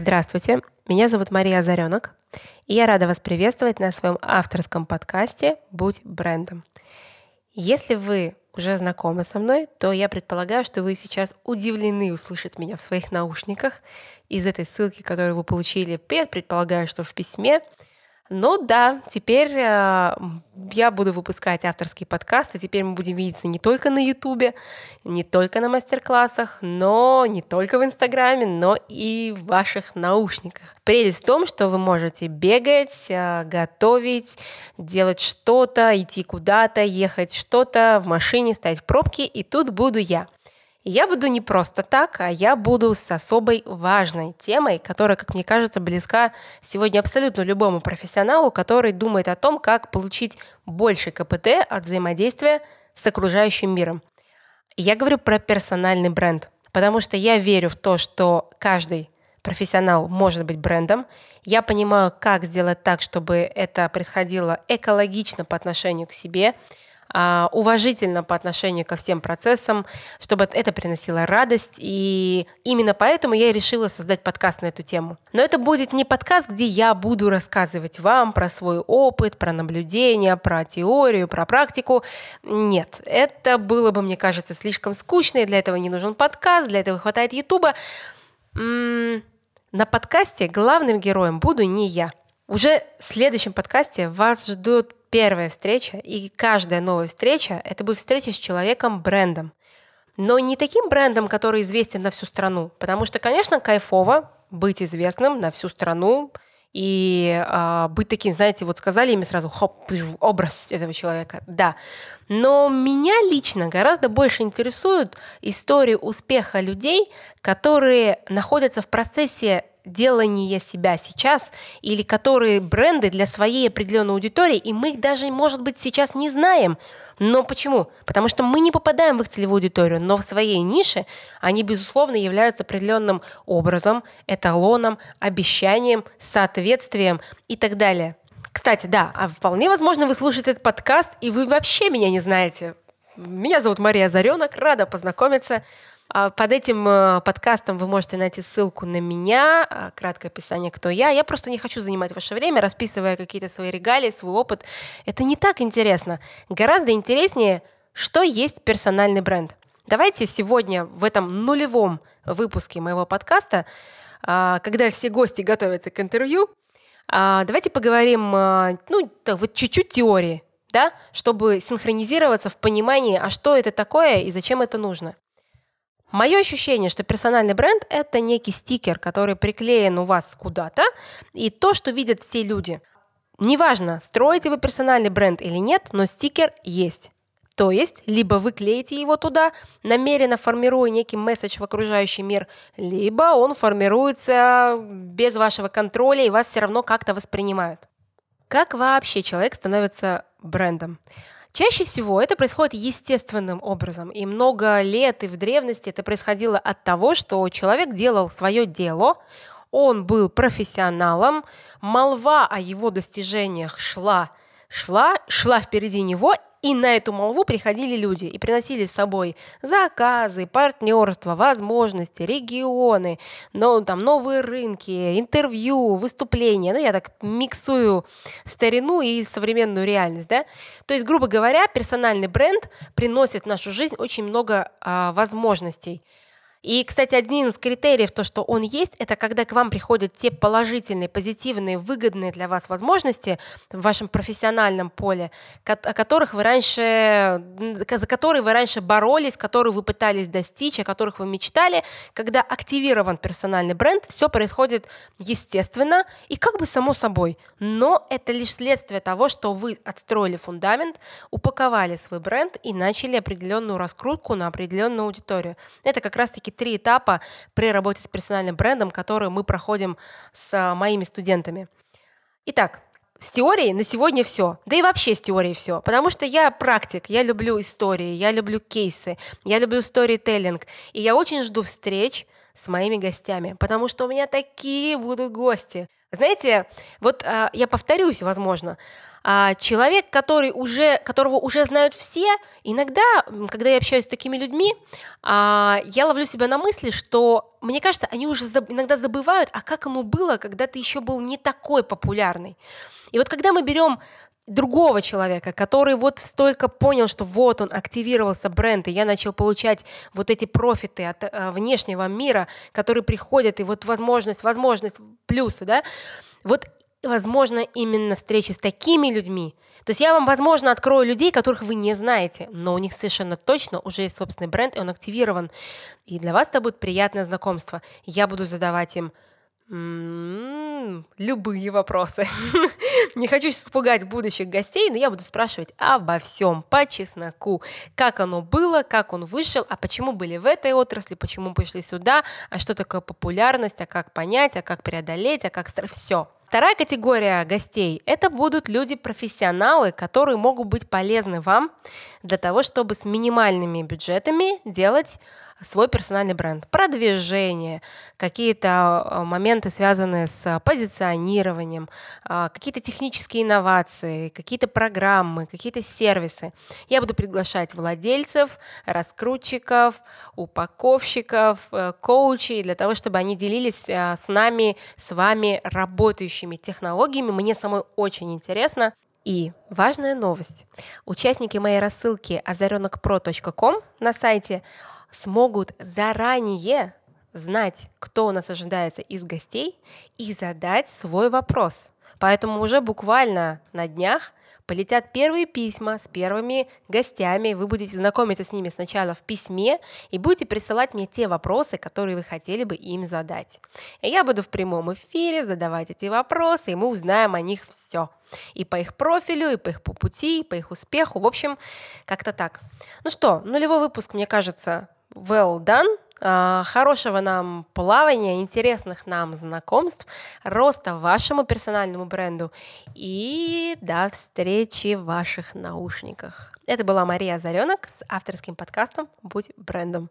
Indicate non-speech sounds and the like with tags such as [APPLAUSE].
Здравствуйте, меня зовут Мария Озаренок, и я рада вас приветствовать на своем авторском подкасте «Будь брендом». Если вы уже знакомы со мной, то я предполагаю, что вы сейчас удивлены услышать меня в своих наушниках из этой ссылки, которую вы получили, предполагаю, что в письме – ну да, теперь э, я буду выпускать авторские подкасты. Теперь мы будем видеться не только на Ютубе, не только на мастер-классах, но не только в Инстаграме, но и в ваших наушниках. Прелесть в том, что вы можете бегать, э, готовить, делать что-то, идти куда-то, ехать что-то в машине, стоять в пробке, и тут буду я – я буду не просто так, а я буду с особой важной темой, которая, как мне кажется, близка сегодня абсолютно любому профессионалу, который думает о том, как получить больше КПТ от взаимодействия с окружающим миром. Я говорю про персональный бренд, потому что я верю в то, что каждый профессионал может быть брендом. Я понимаю, как сделать так, чтобы это происходило экологично по отношению к себе – уважительно по отношению ко всем процессам, чтобы это приносило радость. И именно поэтому я решила создать подкаст на эту тему. Но это будет не подкаст, где я буду рассказывать вам про свой опыт, про наблюдения, про теорию, про практику. Нет, это было бы, мне кажется, слишком скучно, и для этого не нужен подкаст, для этого хватает Ютуба. На подкасте главным героем буду не я. Уже в следующем подкасте вас ждут первая встреча, и каждая новая встреча – это будет встреча с человеком-брендом. Но не таким брендом, который известен на всю страну, потому что, конечно, кайфово быть известным на всю страну и а, быть таким, знаете, вот сказали ими сразу, хоп, образ этого человека, да. Но меня лично гораздо больше интересуют истории успеха людей, которые находятся в процессе делания себя сейчас, или которые бренды для своей определенной аудитории, и мы их даже, может быть, сейчас не знаем. Но почему? Потому что мы не попадаем в их целевую аудиторию, но в своей нише они, безусловно, являются определенным образом, эталоном, обещанием, соответствием и так далее. Кстати, да, а вполне возможно, вы слушаете этот подкаст, и вы вообще меня не знаете. Меня зовут Мария Заренок, рада познакомиться. А, под этим э, подкастом вы можете найти ссылку на меня, а, краткое описание, кто я. Я просто не хочу занимать ваше время, расписывая какие-то свои регалии, свой опыт. Это не так интересно. Гораздо интереснее, что есть персональный бренд. Давайте сегодня в этом нулевом выпуске моего подкаста, а, когда все гости готовятся к интервью, давайте поговорим, ну, так, вот чуть-чуть теории, да, чтобы синхронизироваться в понимании, а что это такое и зачем это нужно. Мое ощущение, что персональный бренд – это некий стикер, который приклеен у вас куда-то, и то, что видят все люди. Неважно, строите вы персональный бренд или нет, но стикер есть. То есть, либо вы клеите его туда, намеренно формируя некий месседж в окружающий мир, либо он формируется без вашего контроля, и вас все равно как-то воспринимают. Как вообще человек становится брендом? Чаще всего это происходит естественным образом, и много лет и в древности это происходило от того, что человек делал свое дело, он был профессионалом, молва о его достижениях шла, шла, шла впереди него, и на эту молву приходили люди и приносили с собой заказы, партнерства, возможности, регионы, но, там, новые рынки, интервью, выступления. Ну, я так миксую старину и современную реальность. Да? То есть, грубо говоря, персональный бренд приносит в нашу жизнь очень много а, возможностей. И, кстати, один из критериев, то, что он есть, это когда к вам приходят те положительные, позитивные, выгодные для вас возможности в вашем профессиональном поле, о которых вы раньше, за которые вы раньше боролись, которые вы пытались достичь, о которых вы мечтали. Когда активирован персональный бренд, все происходит естественно и как бы само собой. Но это лишь следствие того, что вы отстроили фундамент, упаковали свой бренд и начали определенную раскрутку на определенную аудиторию. Это как раз-таки все-таки три этапа при работе с персональным брендом, которые мы проходим с а, моими студентами. Итак, с теорией на сегодня все. Да и вообще с теорией все. Потому что я практик, я люблю истории, я люблю кейсы, я люблю сторителлинг. И я очень жду встреч с моими гостями, потому что у меня такие будут гости. Знаете, вот а, я повторюсь, возможно, а, человек, который уже, которого уже знают все, иногда, когда я общаюсь с такими людьми, а, я ловлю себя на мысли, что мне кажется, они уже заб, иногда забывают, а как оно было, когда ты еще был не такой популярный. И вот когда мы берем другого человека, который вот столько понял, что вот он активировался бренд, и я начал получать вот эти профиты от э, внешнего мира, которые приходят, и вот возможность, возможность, плюсы, да, вот возможно именно встречи с такими людьми. То есть я вам, возможно, открою людей, которых вы не знаете, но у них совершенно точно уже есть собственный бренд, и он активирован. И для вас это будет приятное знакомство. Я буду задавать им м-м, любые вопросы. [LAUGHS] [LAUGHS] Не хочу испугать будущих гостей, но я буду спрашивать обо всем по чесноку. Как оно было, как он вышел, а почему были в этой отрасли, почему пришли сюда, а что такое популярность, а как понять, а как преодолеть, а как... Все. Вторая категория гостей – это будут люди-профессионалы, которые могут быть полезны вам для того, чтобы с минимальными бюджетами делать свой персональный бренд, продвижение, какие-то а, моменты, связанные с позиционированием, а, какие-то технические инновации, какие-то программы, какие-то сервисы. Я буду приглашать владельцев, раскрутчиков, упаковщиков, э, коучей для того, чтобы они делились а, с нами, с вами работающими технологиями. Мне самой очень интересно. И важная новость. Участники моей рассылки озаренокпро.ком на сайте смогут заранее знать, кто у нас ожидается из гостей, и задать свой вопрос. Поэтому уже буквально на днях полетят первые письма с первыми гостями. Вы будете знакомиться с ними сначала в письме и будете присылать мне те вопросы, которые вы хотели бы им задать. И я буду в прямом эфире задавать эти вопросы, и мы узнаем о них все. И по их профилю, и по их пути, и по их успеху. В общем, как-то так. Ну что, нулевой выпуск, мне кажется, well done. А, хорошего нам плавания, интересных нам знакомств, роста вашему персональному бренду и до встречи в ваших наушниках. Это была Мария Заренок с авторским подкастом «Будь брендом».